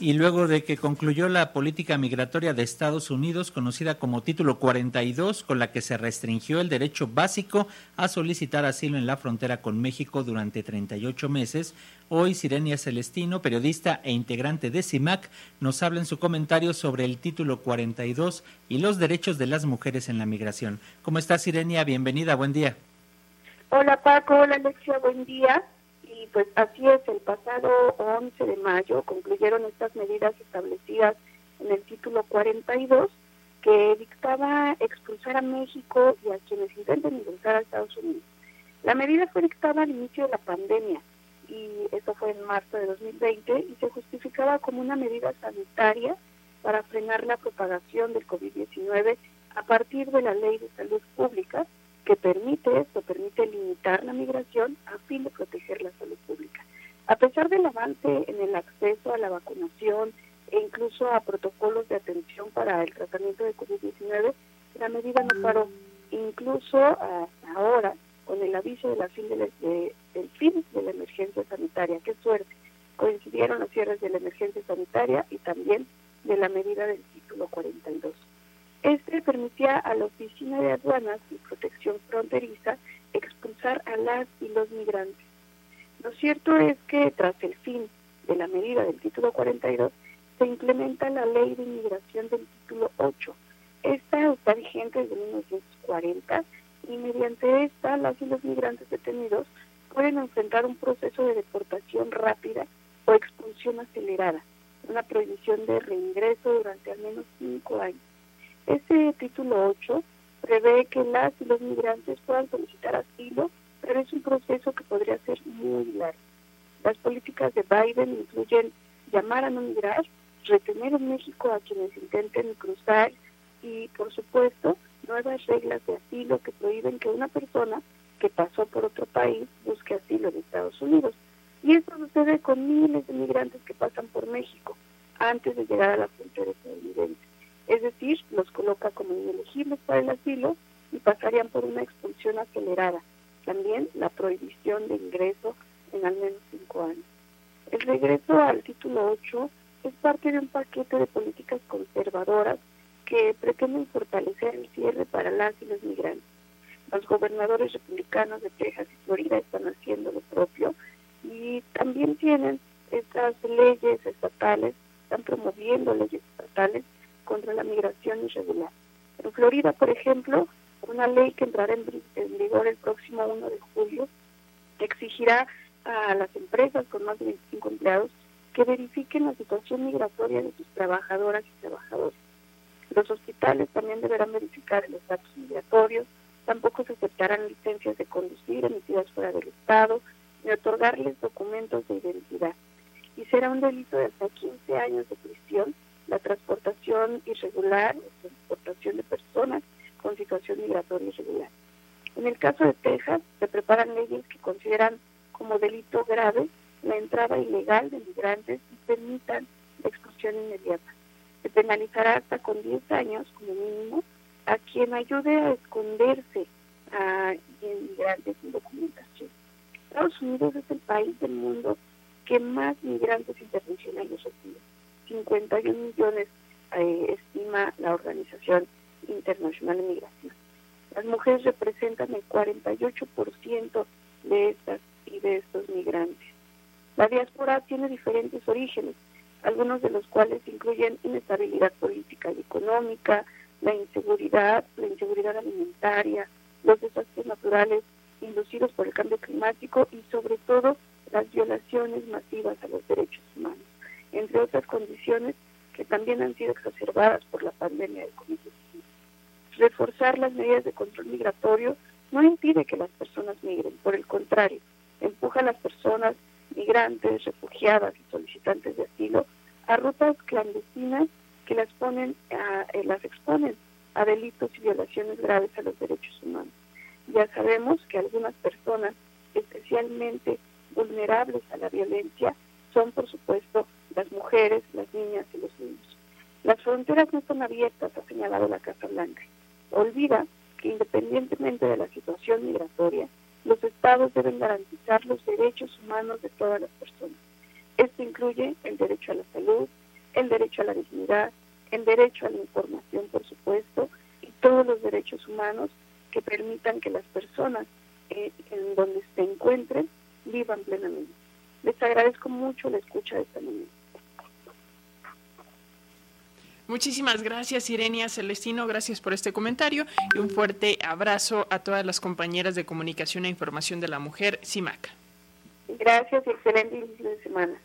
Y luego de que concluyó la política migratoria de Estados Unidos, conocida como Título 42, con la que se restringió el derecho básico a solicitar asilo en la frontera con México durante 38 meses, hoy Sirenia Celestino, periodista e integrante de CIMAC, nos habla en su comentario sobre el Título 42 y los derechos de las mujeres en la migración. ¿Cómo está Sirenia? Bienvenida, buen día. Hola Paco, hola Alexia, buen día pues así es, el pasado 11 de mayo concluyeron estas medidas establecidas en el título 42 que dictaba expulsar a México y a quienes intenten ingresar a Estados Unidos. La medida fue dictada al inicio de la pandemia y esto fue en marzo de 2020 y se justificaba como una medida sanitaria para frenar la propagación del COVID-19 a partir de la Ley de Salud Pública que permite esto, permite limitar la migración a fin de proteger la salud pública. A pesar del avance en el acceso a la vacunación e incluso a protocolos de atención para el tratamiento de COVID-19, la medida no paró. Incluso hasta ahora, con el aviso de la fin de del fin de la emergencia sanitaria, qué suerte, coincidieron los cierres de la emergencia sanitaria y también de la medida del título 42. Este permitía a la Oficina de Aduanas y Protección Fronteriza expulsar a las y los migrantes. Lo cierto es que tras el fin de la medida del título 42, se implementa la ley de inmigración del título 8. Esta está vigente desde 1940 y mediante esta las y los migrantes detenidos pueden enfrentar un proceso de deportación rápida o expulsión acelerada, una prohibición de reingreso durante al menos cinco años. Este título 8 prevé que las y los migrantes puedan solicitar asilo, pero es un proceso que podría ser muy largo. Las políticas de Biden incluyen llamar a no migrar, retener en México a quienes intenten cruzar y, por supuesto, nuevas reglas de asilo que prohíben que una persona que pasó por otro país busque asilo en Estados Unidos. Y esto sucede con miles de migrantes que pasan por México antes de llegar a la frontera es decir, los coloca como inelegibles para el asilo y pasarían por una expulsión acelerada. También la prohibición de ingreso en al menos cinco años. El regreso al título 8 es parte de un paquete de políticas conservadoras que pretenden fortalecer el cierre para las y los migrantes. Los gobernadores republicanos de Texas y Florida están haciendo lo propio y también tienen estas leyes estatales, están promoviendo leyes estatales contra la migración irregular. En Florida, por ejemplo, una ley que entrará en, vigor el próximo 1 de julio exigirá a las empresas con más de 25 empleados que verifiquen la situación migratoria de sus trabajadoras y trabajadores. Los hospitales también deberán verificar el estatus migratorio, tampoco se aceptarán licencias de conducir emitidas fuera del Estado, ni otorgarles documentos de identidad. Y será un delito de hasta 15 años de prisión la transportación irregular, la transportación de personas con situación migratoria irregular. En el caso de Texas, se preparan leyes que consideran como delito grave la entrada ilegal de migrantes y permitan la expulsión inmediata. Se penalizará hasta con 10 años como mínimo a quien ayude a esconderse a inmigrantes sin documentación. Estados Unidos es el país del mundo que más migrantes internacionales recibe 51 millones, eh, estima la Organización Internacional de Migración. Las mujeres representan el 48% de estas y de estos migrantes. La diáspora tiene diferentes orígenes, algunos de los cuales incluyen inestabilidad política y económica, la inseguridad, la inseguridad alimentaria, los desastres naturales inducidos por el cambio climático y sobre todo las violaciones masivas a los derechos humanos otras condiciones que también han sido exacerbadas por la pandemia de COVID-19. Reforzar las medidas de control migratorio no impide que las personas migren, por el contrario, empuja a las personas migrantes, refugiadas y solicitantes de asilo a rutas clandestinas que las ponen eh, las exponen a delitos y violaciones graves a los derechos humanos. Ya sabemos que algunas personas especialmente vulnerables a la violencia son, por supuesto, las mujeres, las niñas y los niños. Las fronteras no están abiertas, ha señalado la Casa Blanca. Olvida que independientemente de la situación migratoria, los estados deben garantizar los derechos humanos de todas las personas. Esto incluye el derecho a la salud, el derecho a la dignidad, el derecho a la información, por supuesto, y todos los derechos humanos que permitan que las personas eh, en donde se encuentren vivan plenamente. Agradezco mucho la escucha de esta mañana. Muchísimas gracias, Irenia Celestino. Gracias por este comentario y un fuerte abrazo a todas las compañeras de comunicación e información de la mujer, CIMAC. Gracias y excelente inicio de semana.